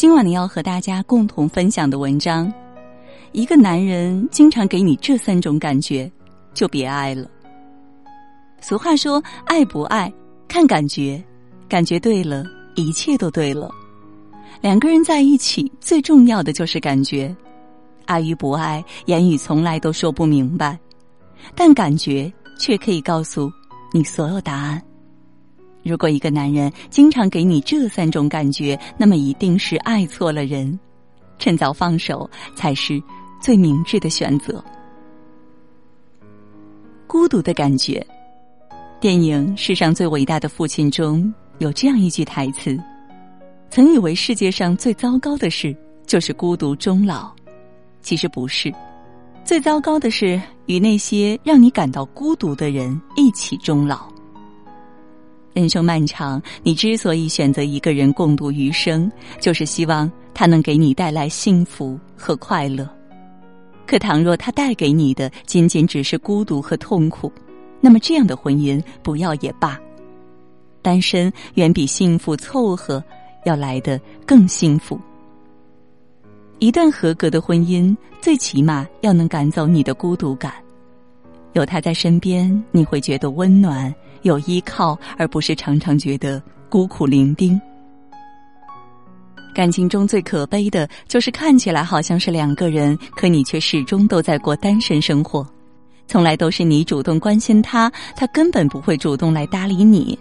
今晚你，要和大家共同分享的文章：一个男人经常给你这三种感觉，就别爱了。俗话说，爱不爱看感觉，感觉对了，一切都对了。两个人在一起，最重要的就是感觉。爱与不爱，言语从来都说不明白，但感觉却可以告诉你所有答案。如果一个男人经常给你这三种感觉，那么一定是爱错了人，趁早放手才是最明智的选择。孤独的感觉，电影《世上最伟大的父亲》中有这样一句台词：“曾以为世界上最糟糕的事就是孤独终老，其实不是，最糟糕的是与那些让你感到孤独的人一起终老。”人生漫长，你之所以选择一个人共度余生，就是希望他能给你带来幸福和快乐。可倘若他带给你的仅仅只是孤独和痛苦，那么这样的婚姻不要也罢。单身远比幸福凑合要来的更幸福。一段合格的婚姻，最起码要能赶走你的孤独感。有他在身边，你会觉得温暖。有依靠，而不是常常觉得孤苦伶仃。感情中最可悲的就是看起来好像是两个人，可你却始终都在过单身生活。从来都是你主动关心他，他根本不会主动来搭理你。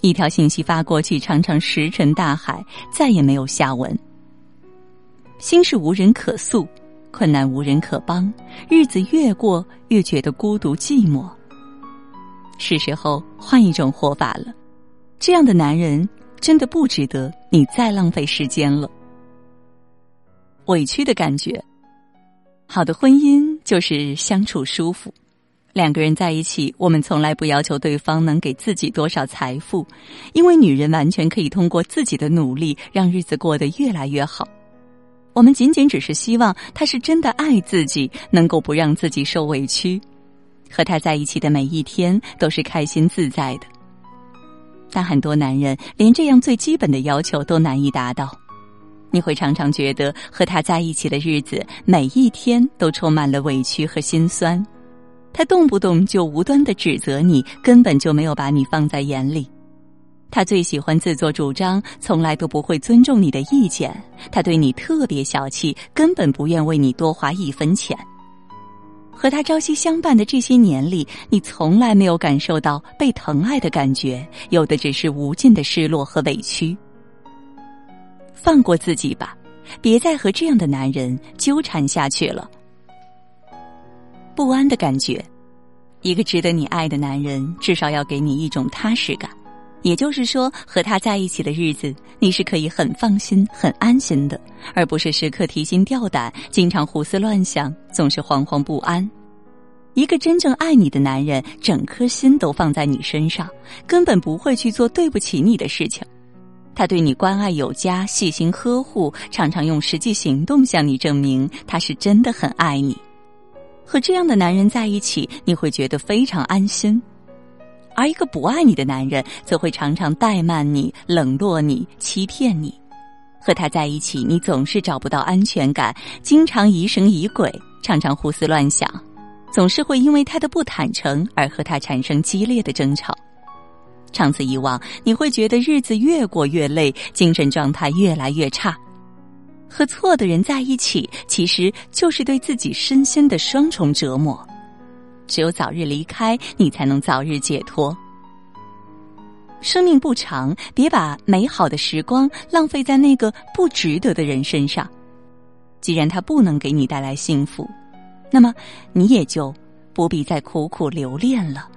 一条信息发过去，常常石沉大海，再也没有下文。心事无人可诉，困难无人可帮，日子越过越觉得孤独寂寞。是时候换一种活法了，这样的男人真的不值得你再浪费时间了。委屈的感觉，好的婚姻就是相处舒服。两个人在一起，我们从来不要求对方能给自己多少财富，因为女人完全可以通过自己的努力让日子过得越来越好。我们仅仅只是希望他是真的爱自己，能够不让自己受委屈。和他在一起的每一天都是开心自在的，但很多男人连这样最基本的要求都难以达到，你会常常觉得和他在一起的日子每一天都充满了委屈和心酸，他动不动就无端的指责你，根本就没有把你放在眼里，他最喜欢自作主张，从来都不会尊重你的意见，他对你特别小气，根本不愿为你多花一分钱。和他朝夕相伴的这些年里，你从来没有感受到被疼爱的感觉，有的只是无尽的失落和委屈。放过自己吧，别再和这样的男人纠缠下去了。不安的感觉，一个值得你爱的男人，至少要给你一种踏实感。也就是说，和他在一起的日子，你是可以很放心、很安心的，而不是时刻提心吊胆、经常胡思乱想、总是惶惶不安。一个真正爱你的男人，整颗心都放在你身上，根本不会去做对不起你的事情。他对你关爱有加、细心呵护，常常用实际行动向你证明他是真的很爱你。和这样的男人在一起，你会觉得非常安心。而一个不爱你的男人，则会常常怠慢你、冷落你、欺骗你。和他在一起，你总是找不到安全感，经常疑神疑鬼，常常胡思乱想，总是会因为他的不坦诚而和他产生激烈的争吵。长此以往，你会觉得日子越过越累，精神状态越来越差。和错的人在一起，其实就是对自己身心的双重折磨。只有早日离开，你才能早日解脱。生命不长，别把美好的时光浪费在那个不值得的人身上。既然他不能给你带来幸福，那么你也就不必再苦苦留恋了。